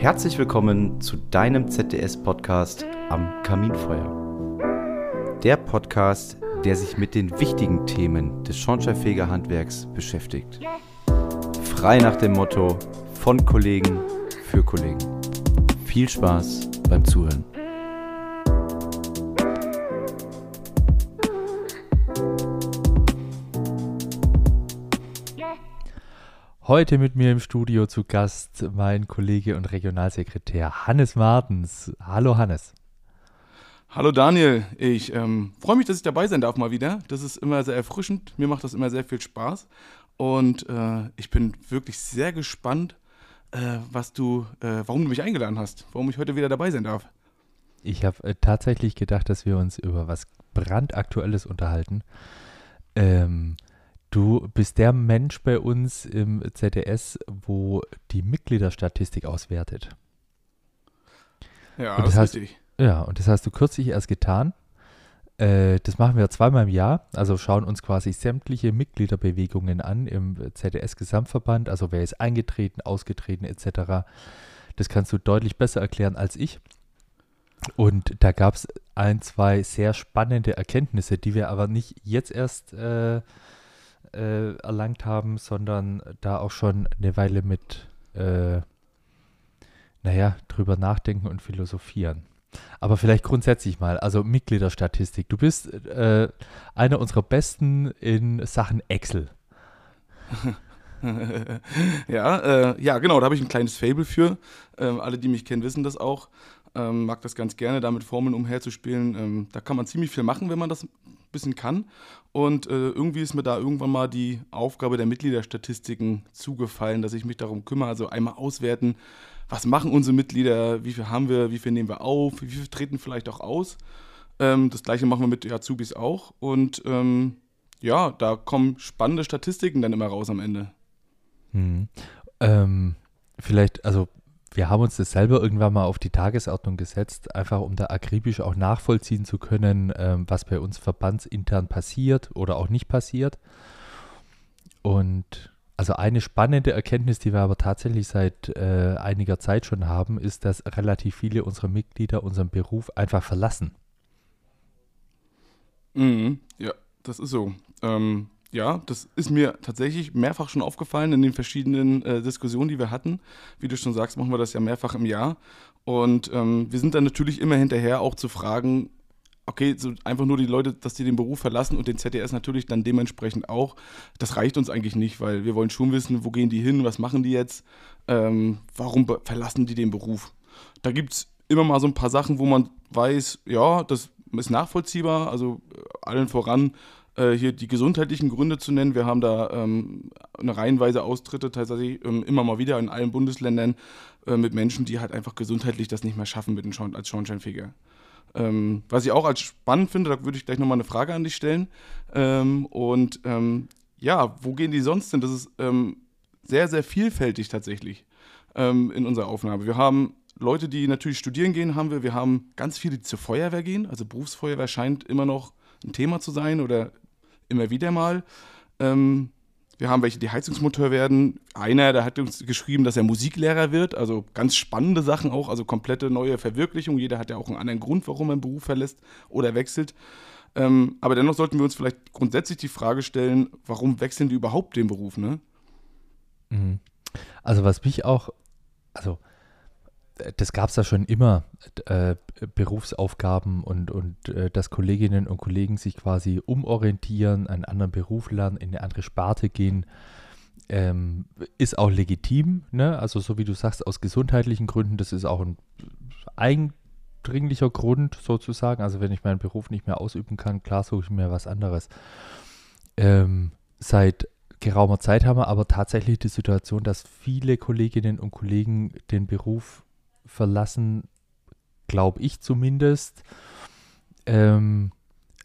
Herzlich willkommen zu deinem ZDS-Podcast am Kaminfeuer. Der Podcast, der sich mit den wichtigen Themen des Schornsteinfegerhandwerks beschäftigt. Frei nach dem Motto von Kollegen für Kollegen. Viel Spaß beim Zuhören. Heute mit mir im Studio zu Gast mein Kollege und Regionalsekretär Hannes Martens. Hallo Hannes. Hallo Daniel, ich ähm, freue mich, dass ich dabei sein darf mal wieder. Das ist immer sehr erfrischend. Mir macht das immer sehr viel Spaß. Und äh, ich bin wirklich sehr gespannt, äh, was du, äh, warum du mich eingeladen hast, warum ich heute wieder dabei sein darf. Ich habe äh, tatsächlich gedacht, dass wir uns über was brandaktuelles unterhalten. Ähm, Du bist der Mensch bei uns im ZDS, wo die Mitgliederstatistik auswertet. Ja, und das, das ist richtig. Ja, und das hast du kürzlich erst getan. Äh, das machen wir zweimal im Jahr, also schauen uns quasi sämtliche Mitgliederbewegungen an im ZDS-Gesamtverband, also wer ist eingetreten, ausgetreten etc. Das kannst du deutlich besser erklären als ich. Und da gab es ein, zwei sehr spannende Erkenntnisse, die wir aber nicht jetzt erst äh, äh, erlangt haben, sondern da auch schon eine Weile mit, äh, naja, drüber nachdenken und philosophieren. Aber vielleicht grundsätzlich mal, also Mitgliederstatistik. Du bist äh, einer unserer Besten in Sachen Excel. ja, äh, ja, genau, da habe ich ein kleines Fable für. Ähm, alle, die mich kennen, wissen das auch. Ähm, mag das ganz gerne, damit Formeln umherzuspielen. Ähm, da kann man ziemlich viel machen, wenn man das bisschen kann. Und äh, irgendwie ist mir da irgendwann mal die Aufgabe der Mitgliederstatistiken zugefallen, dass ich mich darum kümmere. Also einmal auswerten, was machen unsere Mitglieder, wie viel haben wir, wie viel nehmen wir auf, wie viel treten vielleicht auch aus. Ähm, das gleiche machen wir mit Azubis auch. Und ähm, ja, da kommen spannende Statistiken dann immer raus am Ende. Hm. Ähm, vielleicht, also wir haben uns das selber irgendwann mal auf die Tagesordnung gesetzt, einfach um da akribisch auch nachvollziehen zu können, ähm, was bei uns verbandsintern passiert oder auch nicht passiert. Und also eine spannende Erkenntnis, die wir aber tatsächlich seit äh, einiger Zeit schon haben, ist, dass relativ viele unserer Mitglieder unseren Beruf einfach verlassen. Mhm, ja, das ist so. Ähm, ja, das ist mir tatsächlich mehrfach schon aufgefallen in den verschiedenen äh, Diskussionen, die wir hatten. Wie du schon sagst, machen wir das ja mehrfach im Jahr. Und ähm, wir sind dann natürlich immer hinterher auch zu fragen, okay, so einfach nur die Leute, dass die den Beruf verlassen und den ZDS natürlich dann dementsprechend auch, das reicht uns eigentlich nicht, weil wir wollen schon wissen, wo gehen die hin, was machen die jetzt, ähm, warum verlassen die den Beruf. Da gibt es immer mal so ein paar Sachen, wo man weiß, ja, das ist nachvollziehbar, also äh, allen voran äh, hier die gesundheitlichen Gründe zu nennen. Wir haben da ähm, eine reihenweise Austritte tatsächlich ähm, immer mal wieder in allen Bundesländern äh, mit Menschen, die halt einfach gesundheitlich das nicht mehr schaffen mit Schorn als Schornsteinfeger. Ähm, was ich auch als spannend finde, da würde ich gleich nochmal eine Frage an dich stellen. Ähm, und ähm, ja, wo gehen die sonst hin? Das ist ähm, sehr, sehr vielfältig tatsächlich in unserer Aufnahme. Wir haben Leute, die natürlich studieren gehen, haben wir. Wir haben ganz viele, die zur Feuerwehr gehen. Also Berufsfeuerwehr scheint immer noch ein Thema zu sein oder immer wieder mal. Ähm, wir haben welche, die Heizungsmotor werden. Einer, der hat uns geschrieben, dass er Musiklehrer wird. Also ganz spannende Sachen auch, also komplette neue Verwirklichung. Jeder hat ja auch einen anderen Grund, warum er einen Beruf verlässt oder wechselt. Ähm, aber dennoch sollten wir uns vielleicht grundsätzlich die Frage stellen, warum wechseln die überhaupt den Beruf, ne? Mhm. Also was mich auch, also das gab es ja schon immer, äh, Berufsaufgaben und, und äh, dass Kolleginnen und Kollegen sich quasi umorientieren, einen anderen Beruf lernen, in eine andere Sparte gehen, ähm, ist auch legitim. Ne? Also so wie du sagst, aus gesundheitlichen Gründen, das ist auch ein eindringlicher Grund sozusagen. Also wenn ich meinen Beruf nicht mehr ausüben kann, klar suche ich mir was anderes. Ähm, seit geraumer Zeit haben wir aber tatsächlich die Situation, dass viele Kolleginnen und Kollegen den Beruf verlassen, glaube ich zumindest, ähm,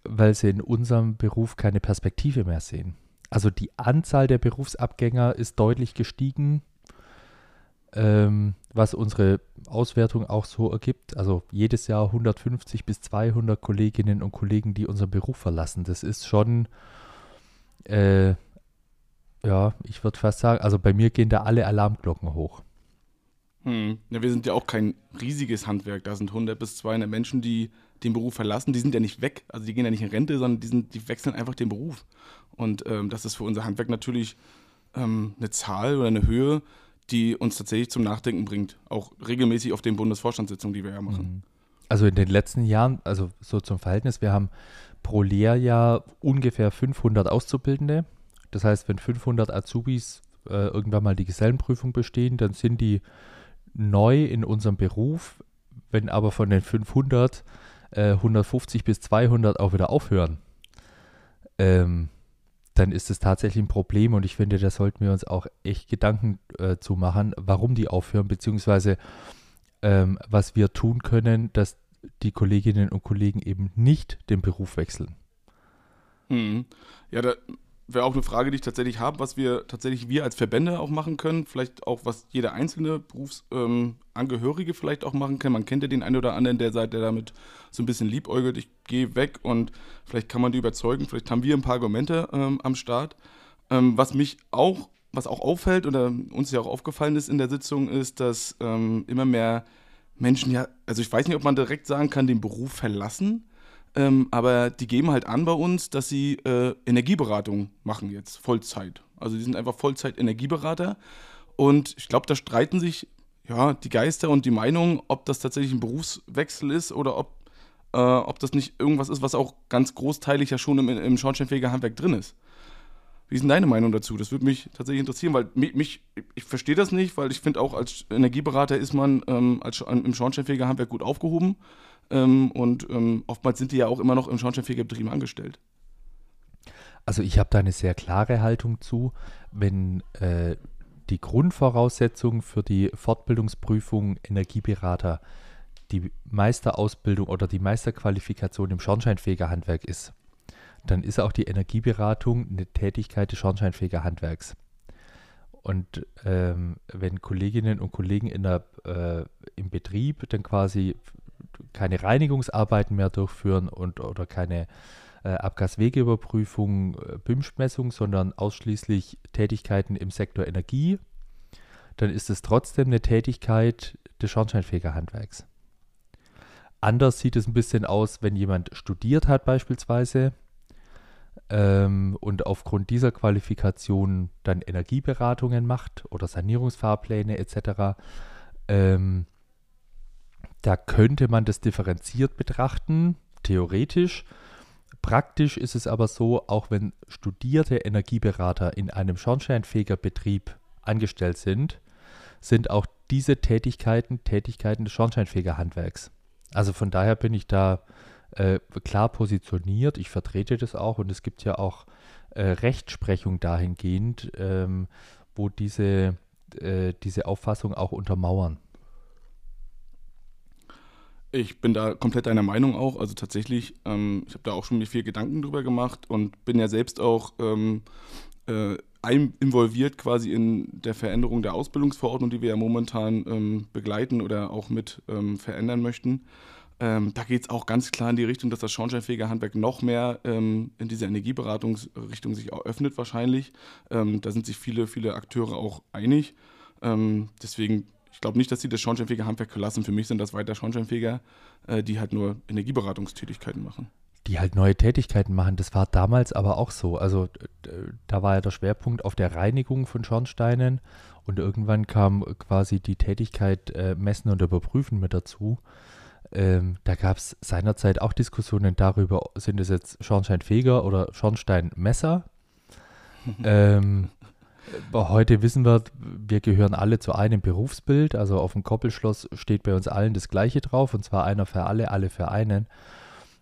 weil sie in unserem Beruf keine Perspektive mehr sehen. Also die Anzahl der Berufsabgänger ist deutlich gestiegen, ähm, was unsere Auswertung auch so ergibt. Also jedes Jahr 150 bis 200 Kolleginnen und Kollegen, die unseren Beruf verlassen. Das ist schon, äh, ja, ich würde fast sagen, also bei mir gehen da alle Alarmglocken hoch. Hm. Ja, wir sind ja auch kein riesiges Handwerk. Da sind 100 bis 200 Menschen, die den Beruf verlassen. Die sind ja nicht weg. Also die gehen ja nicht in Rente, sondern die, sind, die wechseln einfach den Beruf. Und ähm, das ist für unser Handwerk natürlich ähm, eine Zahl oder eine Höhe, die uns tatsächlich zum Nachdenken bringt. Auch regelmäßig auf den Bundesvorstandssitzungen, die wir ja machen. Mhm. Also in den letzten Jahren, also so zum Verhältnis, wir haben pro Lehrjahr ungefähr 500 Auszubildende. Das heißt, wenn 500 Azubis äh, irgendwann mal die Gesellenprüfung bestehen, dann sind die neu in unserem Beruf. Wenn aber von den 500 äh, 150 bis 200 auch wieder aufhören, ähm, dann ist es tatsächlich ein Problem und ich finde, da sollten wir uns auch echt Gedanken äh, zu machen, warum die aufhören, beziehungsweise ähm, was wir tun können, dass die Kolleginnen und Kollegen eben nicht den Beruf wechseln. Mhm. Ja, da wäre auch eine Frage, die ich tatsächlich habe, was wir tatsächlich wir als Verbände auch machen können, vielleicht auch was jeder einzelne Berufsangehörige ähm, vielleicht auch machen kann. Man kennt ja den einen oder anderen, der seit der damit so ein bisschen liebäugelt, ich gehe weg und vielleicht kann man die überzeugen, vielleicht haben wir ein paar Argumente ähm, am Start. Ähm, was mich auch, was auch auffällt oder uns ja auch aufgefallen ist in der Sitzung, ist, dass ähm, immer mehr Menschen ja, also ich weiß nicht, ob man direkt sagen kann, den Beruf verlassen, ähm, aber die geben halt an bei uns, dass sie äh, Energieberatung machen jetzt, Vollzeit. Also die sind einfach Vollzeit-Energieberater. Und ich glaube, da streiten sich ja die Geister und die Meinungen, ob das tatsächlich ein Berufswechsel ist oder ob, äh, ob das nicht irgendwas ist, was auch ganz großteilig ja schon im, im Schornsteinfegerhandwerk drin ist. Wie ist denn deine Meinung dazu? Das würde mich tatsächlich interessieren, weil mich, mich ich verstehe das nicht, weil ich finde auch als Energieberater ist man ähm, als, im Schornsteinfegerhandwerk gut aufgehoben. Ähm, und ähm, oftmals sind die ja auch immer noch im Schornsteinfegerbetrieb angestellt. Also ich habe da eine sehr klare Haltung zu, wenn äh, die Grundvoraussetzung für die Fortbildungsprüfung Energieberater die Meisterausbildung oder die Meisterqualifikation im Schornsteinfegerhandwerk ist, dann ist auch die Energieberatung eine Tätigkeit des Schornsteinfegerhandwerks. Und ähm, wenn Kolleginnen und Kollegen in der, äh, im Betrieb dann quasi keine Reinigungsarbeiten mehr durchführen und oder keine äh, Abgaswegeüberprüfung, äh, BIMSch-Messung, sondern ausschließlich Tätigkeiten im Sektor Energie, dann ist es trotzdem eine Tätigkeit des Schornsteinfegerhandwerks. Anders sieht es ein bisschen aus, wenn jemand studiert hat beispielsweise ähm, und aufgrund dieser Qualifikation dann Energieberatungen macht oder Sanierungsfahrpläne etc. Ähm, da könnte man das differenziert betrachten, theoretisch. Praktisch ist es aber so, auch wenn studierte Energieberater in einem Schornsteinfegerbetrieb angestellt sind, sind auch diese Tätigkeiten Tätigkeiten des Schornsteinfegerhandwerks. Also von daher bin ich da äh, klar positioniert. Ich vertrete das auch und es gibt ja auch äh, Rechtsprechung dahingehend, ähm, wo diese, äh, diese Auffassung auch untermauern. Ich bin da komplett deiner Meinung auch. Also tatsächlich, ähm, ich habe da auch schon mir viel Gedanken drüber gemacht und bin ja selbst auch ähm, äh, involviert quasi in der Veränderung der Ausbildungsverordnung, die wir ja momentan ähm, begleiten oder auch mit ähm, verändern möchten. Ähm, da geht es auch ganz klar in die Richtung, dass das Schornsteinfegerhandwerk noch mehr ähm, in diese Energieberatungsrichtung sich auch öffnet wahrscheinlich. da sind sich viele, viele Akteure auch einig. deswegen ich glaube nicht, dass sie das Schornsteinfeger-Handwerk verlassen. Für mich sind das weiter Schornsteinfeger, äh, die halt nur Energieberatungstätigkeiten machen. Die halt neue Tätigkeiten machen. Das war damals aber auch so. Also da war ja der Schwerpunkt auf der Reinigung von Schornsteinen und irgendwann kam quasi die Tätigkeit äh, Messen und Überprüfen mit dazu. Ähm, da gab es seinerzeit auch Diskussionen darüber, sind es jetzt Schornsteinfeger oder Schornsteinmesser? ähm, Heute wissen wir, wir gehören alle zu einem Berufsbild. Also auf dem Koppelschloss steht bei uns allen das Gleiche drauf, und zwar einer für alle, alle für einen.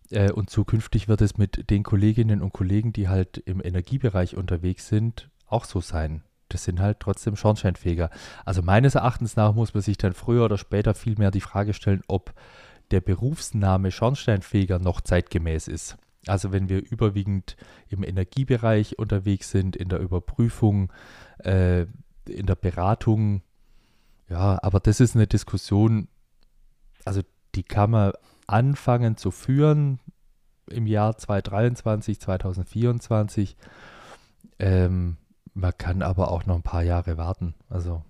Äh, und zukünftig wird es mit den Kolleginnen und Kollegen, die halt im Energiebereich unterwegs sind, auch so sein. Das sind halt trotzdem Schornsteinfeger. Also meines Erachtens nach muss man sich dann früher oder später vielmehr die Frage stellen, ob der Berufsname Schornsteinfeger noch zeitgemäß ist. Also wenn wir überwiegend im Energiebereich unterwegs sind, in der Überprüfung, äh, in der Beratung, ja, aber das ist eine Diskussion, also die kann man anfangen zu führen im Jahr 2023, 2024. Ähm, man kann aber auch noch ein paar Jahre warten. Also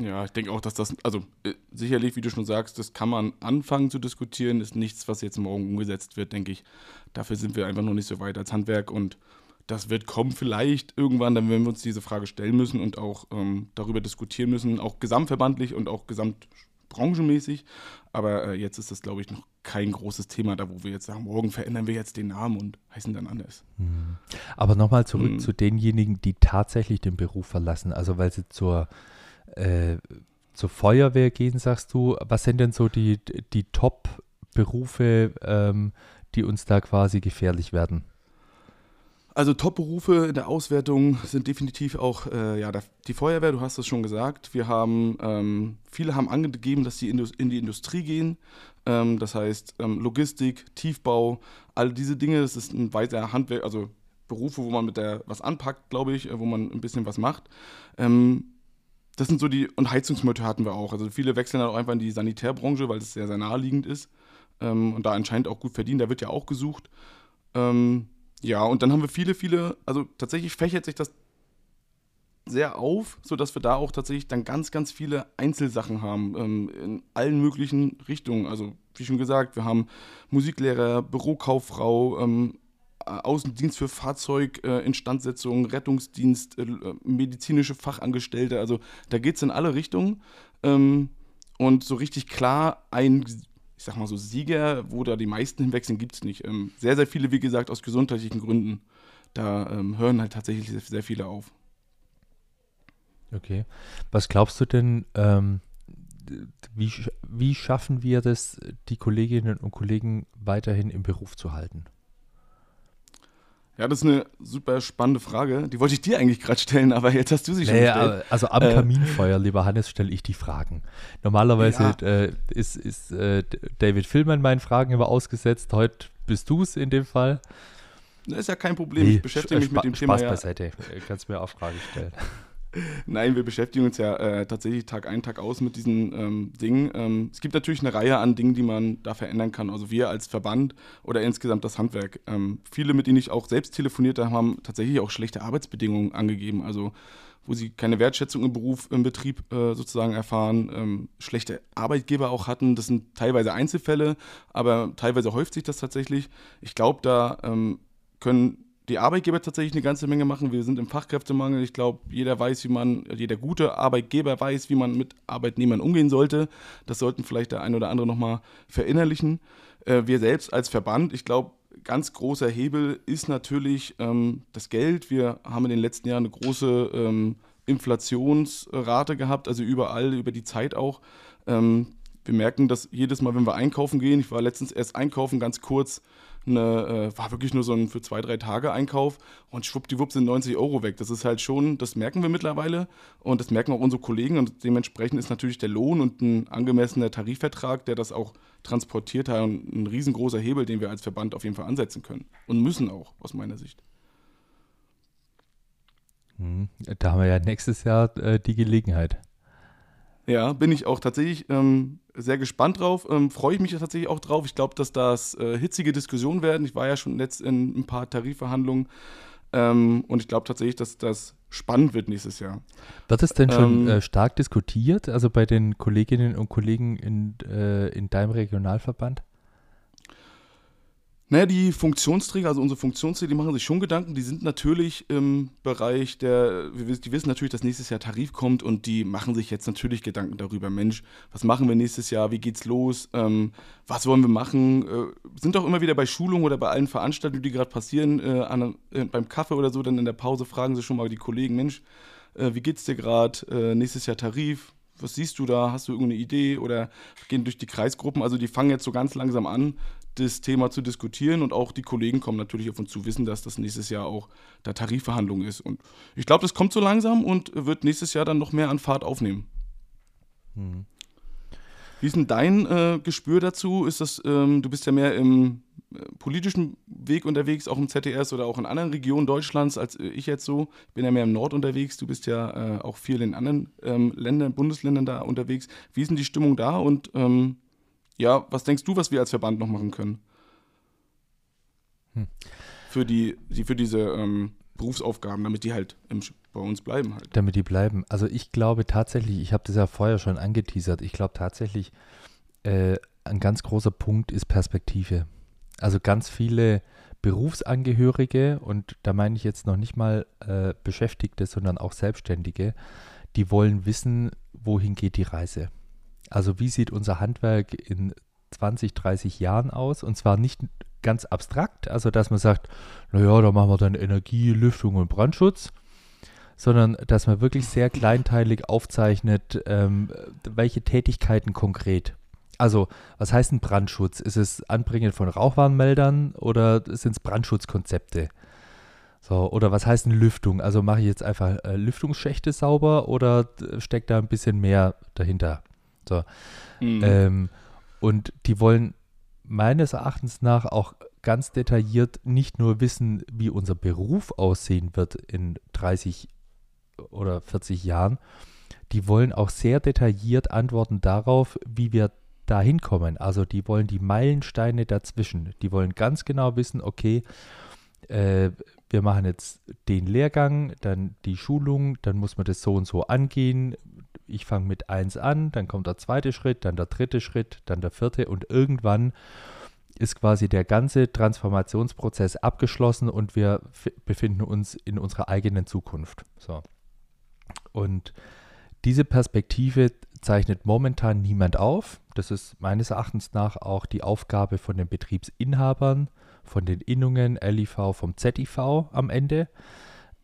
Ja, ich denke auch, dass das, also äh, sicherlich, wie du schon sagst, das kann man anfangen zu diskutieren, ist nichts, was jetzt morgen umgesetzt wird, denke ich. Dafür sind wir einfach noch nicht so weit als Handwerk und das wird kommen vielleicht irgendwann, dann werden wir uns diese Frage stellen müssen und auch ähm, darüber diskutieren müssen, auch gesamtverbandlich und auch gesamtbranchenmäßig. Aber äh, jetzt ist das, glaube ich, noch kein großes Thema da, wo wir jetzt sagen, morgen verändern wir jetzt den Namen und heißen dann anders. Hm. Aber nochmal zurück hm. zu denjenigen, die tatsächlich den Beruf verlassen, also weil sie zur äh, zur Feuerwehr gehen, sagst du. Was sind denn so die, die Top-Berufe, ähm, die uns da quasi gefährlich werden? Also Top-Berufe in der Auswertung sind definitiv auch äh, ja, die Feuerwehr, du hast es schon gesagt. Wir haben, ähm, viele haben angegeben, dass sie in, die Industrie gehen. Ähm, das heißt ähm, Logistik, Tiefbau, all diese Dinge, das ist ein weiter Handwerk, also Berufe, wo man mit der was anpackt, glaube ich, äh, wo man ein bisschen was macht. Ähm, das sind so die, und Heizungsmotor hatten wir auch. Also viele wechseln dann auch einfach in die Sanitärbranche, weil es sehr, sehr naheliegend ist. Ähm, und da anscheinend auch gut verdienen, da wird ja auch gesucht. Ähm, ja, und dann haben wir viele, viele, also tatsächlich fächert sich das sehr auf, sodass wir da auch tatsächlich dann ganz, ganz viele Einzelsachen haben ähm, in allen möglichen Richtungen. Also wie schon gesagt, wir haben Musiklehrer, Bürokauffrau, ähm, Außendienst für Fahrzeuginstandsetzung, äh, Rettungsdienst, äh, medizinische Fachangestellte. Also da geht es in alle Richtungen. Ähm, und so richtig klar ein, ich sag mal so, Sieger, wo da die meisten hinwechseln, gibt es nicht. Ähm, sehr, sehr viele, wie gesagt, aus gesundheitlichen Gründen. Da ähm, hören halt tatsächlich sehr, sehr, viele auf. Okay. Was glaubst du denn, ähm, wie, wie schaffen wir das, die Kolleginnen und Kollegen weiterhin im Beruf zu halten? Ja, das ist eine super spannende Frage. Die wollte ich dir eigentlich gerade stellen, aber jetzt hast du sie schon naja, gestellt. Also am äh, Kaminfeuer, lieber Hannes, stelle ich die Fragen. Normalerweise ja. äh, ist, ist äh, David Filman meinen Fragen immer ausgesetzt. Heute bist du es in dem Fall. Das ist ja kein Problem. Nee, ich beschäftige mich mit dem Thema. Spaß beiseite. Kannst mir auch Fragen stellen. Nein, wir beschäftigen uns ja äh, tatsächlich Tag ein, Tag aus mit diesen ähm, Dingen. Ähm, es gibt natürlich eine Reihe an Dingen, die man da verändern kann. Also wir als Verband oder insgesamt das Handwerk. Ähm, viele, mit denen ich auch selbst telefoniert habe, haben tatsächlich auch schlechte Arbeitsbedingungen angegeben. Also wo sie keine Wertschätzung im Beruf, im Betrieb äh, sozusagen erfahren, ähm, schlechte Arbeitgeber auch hatten. Das sind teilweise Einzelfälle, aber teilweise häuft sich das tatsächlich. Ich glaube, da ähm, können die Arbeitgeber tatsächlich eine ganze Menge machen. Wir sind im Fachkräftemangel. Ich glaube, jeder weiß, wie man, jeder gute Arbeitgeber weiß, wie man mit Arbeitnehmern umgehen sollte. Das sollten vielleicht der ein oder andere nochmal verinnerlichen. Äh, wir selbst als Verband, ich glaube, ganz großer Hebel ist natürlich ähm, das Geld. Wir haben in den letzten Jahren eine große ähm, Inflationsrate gehabt, also überall, über die Zeit auch. Ähm, wir merken dass jedes Mal, wenn wir einkaufen gehen, ich war letztens erst einkaufen, ganz kurz, eine, äh, war wirklich nur so ein für zwei, drei Tage Einkauf und schwuppdiwupp sind 90 Euro weg. Das ist halt schon, das merken wir mittlerweile und das merken auch unsere Kollegen und dementsprechend ist natürlich der Lohn und ein angemessener Tarifvertrag, der das auch transportiert hat, ein riesengroßer Hebel, den wir als Verband auf jeden Fall ansetzen können und müssen auch, aus meiner Sicht. Hm, da haben wir ja nächstes Jahr äh, die Gelegenheit. Ja, bin ich auch tatsächlich ähm, sehr gespannt drauf. Ähm, Freue ich mich tatsächlich auch drauf. Ich glaube, dass das äh, hitzige Diskussionen werden. Ich war ja schon letzt in ein paar Tarifverhandlungen ähm, und ich glaube tatsächlich, dass das spannend wird nächstes Jahr. Wird es denn schon ähm, äh, stark diskutiert, also bei den Kolleginnen und Kollegen in, äh, in deinem Regionalverband? Naja, die Funktionsträger, also unsere Funktionsträger, die machen sich schon Gedanken. Die sind natürlich im Bereich der, die wissen natürlich, dass nächstes Jahr Tarif kommt und die machen sich jetzt natürlich Gedanken darüber. Mensch, was machen wir nächstes Jahr? Wie geht's los? Ähm, was wollen wir machen? Äh, sind auch immer wieder bei Schulungen oder bei allen Veranstaltungen, die gerade passieren, äh, an, äh, beim Kaffee oder so, dann in der Pause fragen sie schon mal die Kollegen, Mensch, äh, wie geht's dir gerade? Äh, nächstes Jahr Tarif? was siehst du da? Hast du irgendeine Idee? Oder gehen durch die Kreisgruppen? Also die fangen jetzt so ganz langsam an, das Thema zu diskutieren und auch die Kollegen kommen natürlich auf uns zu wissen, dass das nächstes Jahr auch da Tarifverhandlung ist. Und ich glaube, das kommt so langsam und wird nächstes Jahr dann noch mehr an Fahrt aufnehmen. Hm. Wie ist denn dein äh, Gespür dazu? Ist das, ähm, du bist ja mehr im äh, politischen Weg unterwegs, auch im ZDS oder auch in anderen Regionen Deutschlands als äh, ich jetzt so. Ich bin ja mehr im Nord unterwegs. Du bist ja äh, auch viel in anderen ähm, Ländern, Bundesländern da unterwegs. Wie ist denn die Stimmung da und ähm, ja, was denkst du, was wir als Verband noch machen können? Hm. Für, die, die, für diese ähm, Berufsaufgaben, damit die halt im bei uns bleiben halt. Damit die bleiben. Also ich glaube tatsächlich, ich habe das ja vorher schon angeteasert, ich glaube tatsächlich, äh, ein ganz großer Punkt ist Perspektive. Also ganz viele Berufsangehörige, und da meine ich jetzt noch nicht mal äh, Beschäftigte, sondern auch Selbstständige, die wollen wissen, wohin geht die Reise. Also wie sieht unser Handwerk in 20, 30 Jahren aus? Und zwar nicht ganz abstrakt, also dass man sagt, naja, da machen wir dann Energie, Lüftung und Brandschutz, sondern dass man wirklich sehr kleinteilig aufzeichnet, ähm, welche Tätigkeiten konkret. Also, was heißt ein Brandschutz? Ist es Anbringen von Rauchwarnmeldern oder sind es Brandschutzkonzepte? So, oder was heißt eine Lüftung? Also mache ich jetzt einfach äh, Lüftungsschächte sauber oder steckt da ein bisschen mehr dahinter? So. Mhm. Ähm, und die wollen meines Erachtens nach auch ganz detailliert nicht nur wissen, wie unser Beruf aussehen wird in 30 oder 40 Jahren, die wollen auch sehr detailliert antworten darauf, wie wir da hinkommen. Also die wollen die Meilensteine dazwischen. Die wollen ganz genau wissen, okay, äh, wir machen jetzt den Lehrgang, dann die Schulung, dann muss man das so und so angehen. Ich fange mit 1 an, dann kommt der zweite Schritt, dann der dritte Schritt, dann der vierte und irgendwann ist quasi der ganze Transformationsprozess abgeschlossen und wir befinden uns in unserer eigenen Zukunft. So. Und diese Perspektive zeichnet momentan niemand auf. Das ist meines Erachtens nach auch die Aufgabe von den Betriebsinhabern, von den Innungen, LIV, vom ZIV am Ende,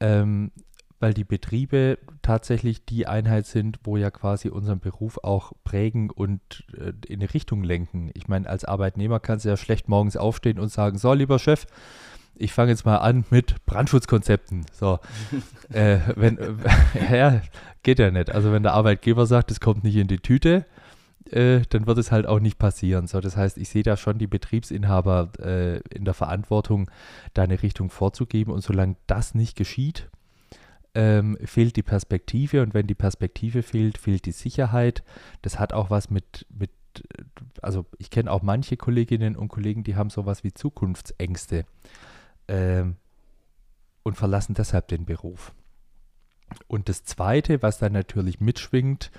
ähm, weil die Betriebe tatsächlich die Einheit sind, wo ja quasi unseren Beruf auch prägen und äh, in eine Richtung lenken. Ich meine, als Arbeitnehmer kannst du ja schlecht morgens aufstehen und sagen, so, lieber Chef, ich fange jetzt mal an mit Brandschutzkonzepten. So, äh, wenn, äh, ja, geht ja nicht. Also wenn der Arbeitgeber sagt, es kommt nicht in die Tüte, äh, dann wird es halt auch nicht passieren. So, das heißt, ich sehe da schon die Betriebsinhaber äh, in der Verantwortung, da eine Richtung vorzugeben. Und solange das nicht geschieht, ähm, fehlt die Perspektive. Und wenn die Perspektive fehlt, fehlt die Sicherheit. Das hat auch was mit, mit also ich kenne auch manche Kolleginnen und Kollegen, die haben sowas wie Zukunftsängste ähm, und verlassen deshalb den Beruf. Und das Zweite, was dann natürlich mitschwingt,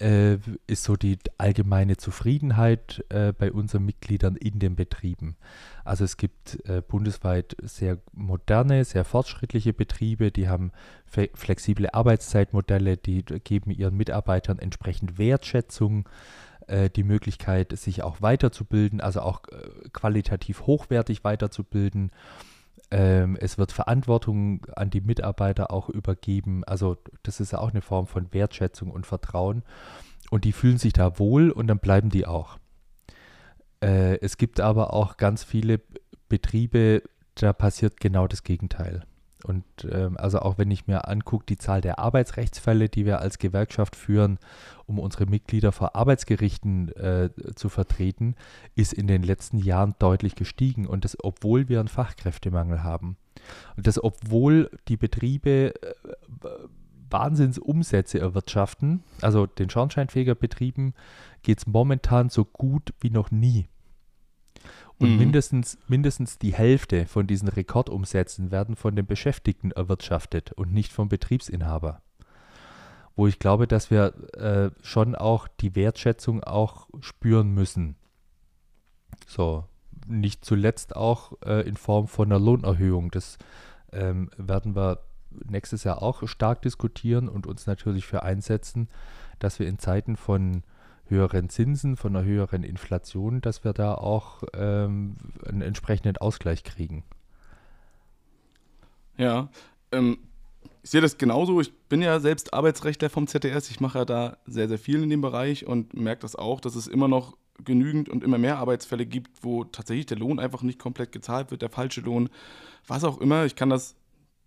äh, ist so die allgemeine Zufriedenheit äh, bei unseren Mitgliedern in den Betrieben. Also es gibt äh, bundesweit sehr moderne, sehr fortschrittliche Betriebe, die haben flexible Arbeitszeitmodelle, die geben ihren Mitarbeitern entsprechend Wertschätzung, äh, die Möglichkeit, sich auch weiterzubilden, also auch äh, qualitativ hochwertig weiterzubilden. Ähm, es wird Verantwortung an die Mitarbeiter auch übergeben. Also das ist ja auch eine Form von Wertschätzung und Vertrauen. Und die fühlen sich da wohl und dann bleiben die auch. Äh, es gibt aber auch ganz viele Betriebe, da passiert genau das Gegenteil. Und ähm, also auch wenn ich mir angucke, die Zahl der Arbeitsrechtsfälle, die wir als Gewerkschaft führen, um unsere Mitglieder vor Arbeitsgerichten äh, zu vertreten, ist in den letzten Jahren deutlich gestiegen. Und das, obwohl wir einen Fachkräftemangel haben. Und das, obwohl die Betriebe äh, Wahnsinnsumsätze erwirtschaften. Also den Schornsteinfegerbetrieben geht es momentan so gut wie noch nie. Und mhm. mindestens, mindestens die Hälfte von diesen Rekordumsätzen werden von den Beschäftigten erwirtschaftet und nicht vom Betriebsinhaber. Wo ich glaube, dass wir äh, schon auch die Wertschätzung auch spüren müssen. So, nicht zuletzt auch äh, in Form von einer Lohnerhöhung. Das ähm, werden wir nächstes Jahr auch stark diskutieren und uns natürlich für einsetzen, dass wir in Zeiten von höheren Zinsen, von einer höheren Inflation, dass wir da auch ähm, einen entsprechenden Ausgleich kriegen. Ja, ähm, ich sehe das genauso. Ich bin ja selbst Arbeitsrechtler vom ZDS. Ich mache ja da sehr, sehr viel in dem Bereich und merke das auch, dass es immer noch genügend und immer mehr Arbeitsfälle gibt, wo tatsächlich der Lohn einfach nicht komplett gezahlt wird, der falsche Lohn, was auch immer. Ich kann das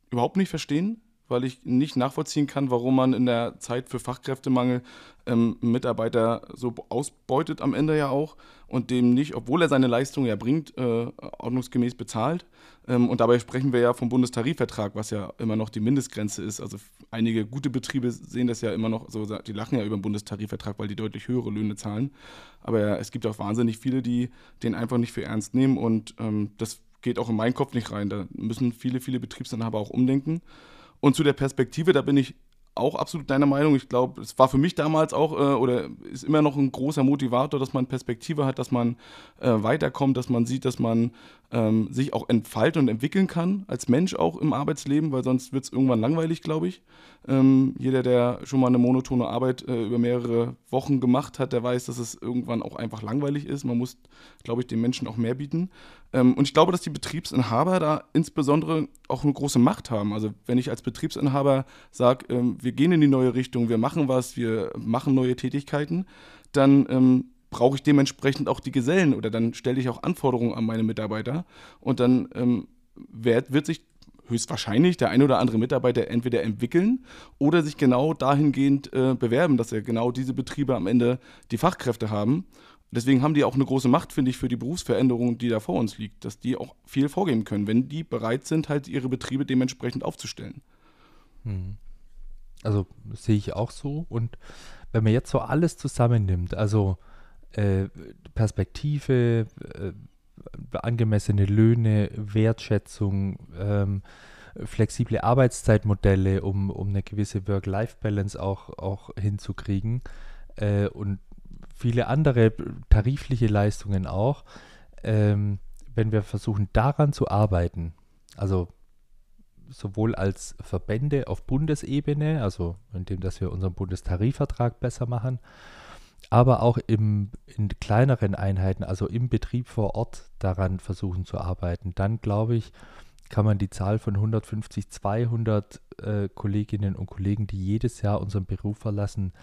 überhaupt nicht verstehen weil ich nicht nachvollziehen kann, warum man in der Zeit für Fachkräftemangel ähm, Mitarbeiter so ausbeutet am Ende ja auch und dem nicht, obwohl er seine Leistung ja bringt, äh, ordnungsgemäß bezahlt. Ähm, und dabei sprechen wir ja vom Bundestarifvertrag, was ja immer noch die Mindestgrenze ist. Also einige gute Betriebe sehen das ja immer noch so, die lachen ja über den Bundestarifvertrag, weil die deutlich höhere Löhne zahlen. Aber es gibt auch wahnsinnig viele, die den einfach nicht für ernst nehmen und ähm, das geht auch in meinen Kopf nicht rein. Da müssen viele, viele Betriebsinhaber auch umdenken. Und zu der Perspektive, da bin ich auch absolut deiner Meinung. Ich glaube, es war für mich damals auch äh, oder ist immer noch ein großer Motivator, dass man Perspektive hat, dass man äh, weiterkommt, dass man sieht, dass man ähm, sich auch entfalten und entwickeln kann, als Mensch auch im Arbeitsleben, weil sonst wird es irgendwann langweilig, glaube ich. Ähm, jeder, der schon mal eine monotone Arbeit äh, über mehrere Wochen gemacht hat, der weiß, dass es irgendwann auch einfach langweilig ist. Man muss, glaube ich, den Menschen auch mehr bieten. Ähm, und ich glaube, dass die Betriebsinhaber da insbesondere auch eine große Macht haben. Also wenn ich als Betriebsinhaber sage, ähm, wir gehen in die neue Richtung, wir machen was, wir machen neue Tätigkeiten, dann ähm, brauche ich dementsprechend auch die Gesellen oder dann stelle ich auch Anforderungen an meine Mitarbeiter und dann ähm, wird, wird sich höchstwahrscheinlich der ein oder andere Mitarbeiter entweder entwickeln oder sich genau dahingehend äh, bewerben, dass er genau diese Betriebe am Ende die Fachkräfte haben. Deswegen haben die auch eine große Macht, finde ich, für die Berufsveränderung, die da vor uns liegt, dass die auch viel vorgeben können, wenn die bereit sind, halt ihre Betriebe dementsprechend aufzustellen. Hm. Also sehe ich auch so. Und wenn man jetzt so alles zusammennimmt, also äh, Perspektive, äh, angemessene Löhne, Wertschätzung, ähm, flexible Arbeitszeitmodelle, um, um eine gewisse Work-Life-Balance auch, auch hinzukriegen äh, und viele andere tarifliche Leistungen auch. Ähm, wenn wir versuchen daran zu arbeiten, also sowohl als Verbände auf Bundesebene, also indem dass wir unseren Bundestarifvertrag besser machen, aber auch im, in kleineren Einheiten, also im Betrieb vor Ort, daran versuchen zu arbeiten. Dann glaube ich, kann man die Zahl von 150, 200 äh, Kolleginnen und Kollegen, die jedes Jahr unseren Beruf verlassen,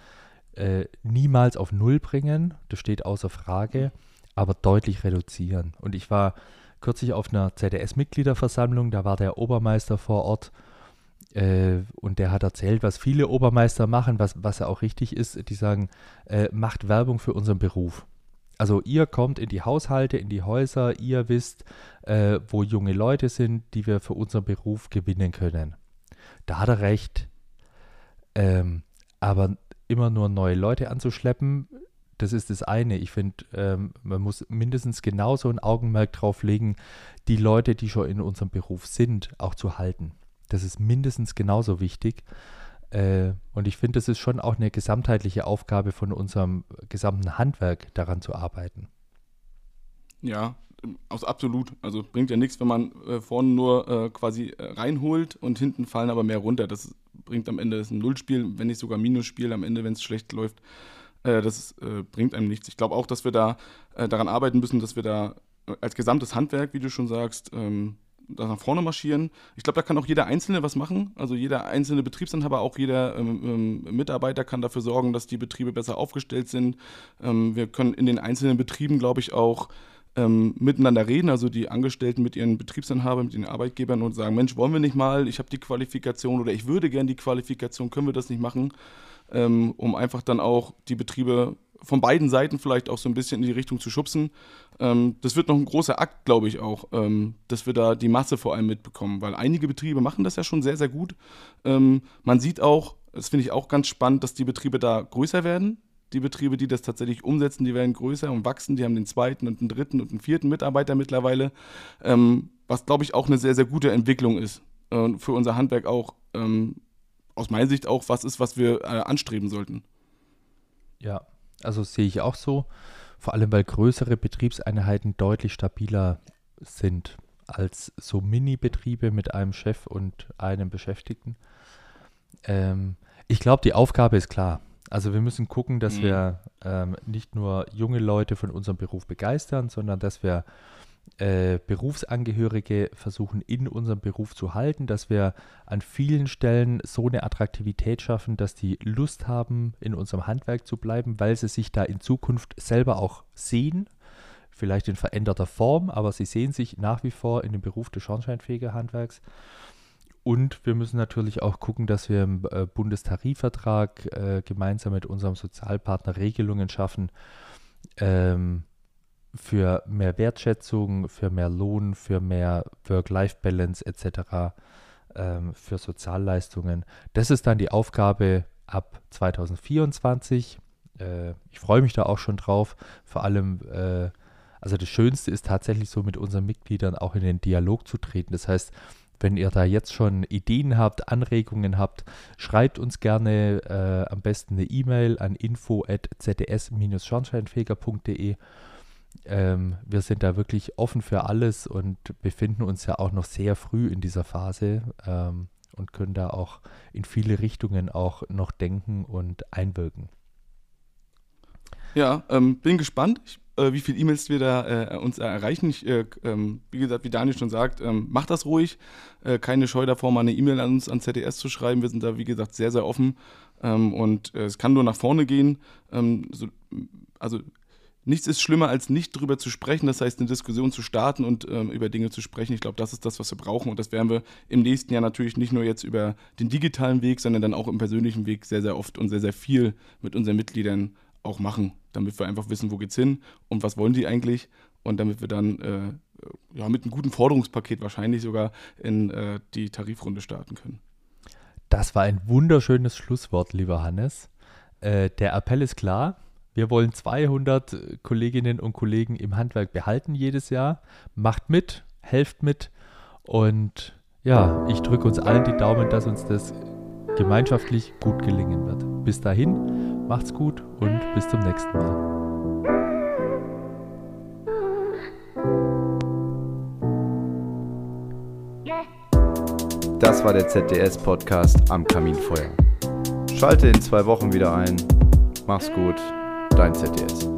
äh, niemals auf Null bringen. Das steht außer Frage, aber deutlich reduzieren. Und ich war kürzlich auf einer ZDS-Mitgliederversammlung, da war der Obermeister vor Ort äh, und der hat erzählt, was viele Obermeister machen, was, was ja auch richtig ist. Die sagen, äh, macht Werbung für unseren Beruf. Also ihr kommt in die Haushalte, in die Häuser, ihr wisst, äh, wo junge Leute sind, die wir für unseren Beruf gewinnen können. Da hat er recht. Ähm, aber immer nur neue Leute anzuschleppen, das ist das eine. Ich finde, ähm, man muss mindestens genauso ein Augenmerk drauf legen, die Leute, die schon in unserem Beruf sind, auch zu halten. Das ist mindestens genauso wichtig. Äh, und ich finde, das ist schon auch eine gesamtheitliche Aufgabe von unserem gesamten Handwerk, daran zu arbeiten. Ja, aus absolut. Also bringt ja nichts, wenn man äh, vorne nur äh, quasi reinholt und hinten fallen aber mehr runter. Das bringt am Ende ein Nullspiel, wenn nicht sogar Minusspiel am Ende, wenn es schlecht läuft. Äh, das äh, bringt einem nichts. Ich glaube auch, dass wir da daran arbeiten müssen, dass wir da als gesamtes Handwerk, wie du schon sagst, ähm, da nach vorne marschieren. Ich glaube, da kann auch jeder Einzelne was machen. Also jeder einzelne Betriebsinhaber, auch jeder ähm, ähm, Mitarbeiter kann dafür sorgen, dass die Betriebe besser aufgestellt sind. Ähm, wir können in den einzelnen Betrieben, glaube ich, auch ähm, miteinander reden, also die Angestellten mit ihren Betriebsinhabern, mit den Arbeitgebern und sagen, Mensch, wollen wir nicht mal, ich habe die Qualifikation oder ich würde gerne die Qualifikation, können wir das nicht machen, ähm, um einfach dann auch die Betriebe von beiden Seiten vielleicht auch so ein bisschen in die Richtung zu schubsen. Ähm, das wird noch ein großer Akt, glaube ich auch, ähm, dass wir da die Masse vor allem mitbekommen, weil einige Betriebe machen das ja schon sehr, sehr gut. Ähm, man sieht auch, das finde ich auch ganz spannend, dass die Betriebe da größer werden. Die Betriebe, die das tatsächlich umsetzen, die werden größer und wachsen. Die haben den zweiten und den dritten und den vierten Mitarbeiter mittlerweile, ähm, was, glaube ich, auch eine sehr, sehr gute Entwicklung ist. Äh, für unser Handwerk auch, ähm, aus meiner Sicht auch was ist, was wir äh, anstreben sollten. Ja, also sehe ich auch so. Vor allem, weil größere Betriebseinheiten deutlich stabiler sind als so Mini-Betriebe mit einem Chef und einem Beschäftigten. Ähm, ich glaube, die Aufgabe ist klar. Also wir müssen gucken, dass mhm. wir ähm, nicht nur junge Leute von unserem Beruf begeistern, sondern dass wir äh, Berufsangehörige versuchen in unserem Beruf zu halten, dass wir an vielen Stellen so eine Attraktivität schaffen, dass die Lust haben, in unserem Handwerk zu bleiben, weil sie sich da in Zukunft selber auch sehen, vielleicht in veränderter Form, aber sie sehen sich nach wie vor in dem Beruf des Schornsteinfegerhandwerks. Und wir müssen natürlich auch gucken, dass wir im äh, Bundestarifvertrag äh, gemeinsam mit unserem Sozialpartner Regelungen schaffen, ähm, für mehr Wertschätzung, für mehr Lohn, für mehr Work-Life-Balance etc., ähm, für Sozialleistungen. Das ist dann die Aufgabe ab 2024. Äh, ich freue mich da auch schon drauf. Vor allem, äh, also das Schönste ist tatsächlich so mit unseren Mitgliedern auch in den Dialog zu treten. Das heißt, Wenn ihr da jetzt schon Ideen habt, Anregungen habt, schreibt uns gerne äh, am besten eine E-Mail an info.zds-schornsteinfeger.de. Ähm, wir sind da wirklich offen für alles und befinden uns ja auch noch sehr früh in dieser Phase ähm, und können da auch in viele Richtungen auch noch denken und einwirken. Ja, ähm, bin gespannt. Ich wie viele E-Mails wir da äh, uns erreichen. Ich, äh, ähm, wie gesagt, wie Daniel schon sagt, ähm, macht das ruhig. Äh, keine Scheu davor, mal eine E-Mail an uns an ZDS zu schreiben. Wir sind da, wie gesagt, sehr, sehr offen. Ähm, und äh, es kann nur nach vorne gehen. Ähm, so, also nichts ist schlimmer, als nicht drüber zu sprechen. Das heißt, eine Diskussion zu starten und ähm, über Dinge zu sprechen. Ich glaube, das ist das, was wir brauchen. Und das werden wir im nächsten Jahr natürlich nicht nur jetzt über den digitalen Weg, sondern dann auch im persönlichen Weg sehr, sehr oft und sehr, sehr viel mit unseren Mitgliedern auch machen, damit wir einfach wissen, wo geht's hin und was wollen die eigentlich und damit wir dann äh, ja, mit einem guten Forderungspaket wahrscheinlich sogar in äh, die Tarifrunde starten können. Das war ein wunderschönes Schlusswort, lieber Hannes. Äh, der Appell ist klar. Wir wollen 200 Kolleginnen und Kollegen im Handwerk behalten jedes Jahr. Macht mit, helft mit und ja, ich drücke uns allen die Daumen, dass uns das gemeinschaftlich gut gelingen wird. Bis dahin, macht's gut und bis zum nächsten Mal. Das war der ZDS-Podcast am Kaminfeuer. Schalte in zwei Wochen wieder ein. Mach's gut, dein ZDS.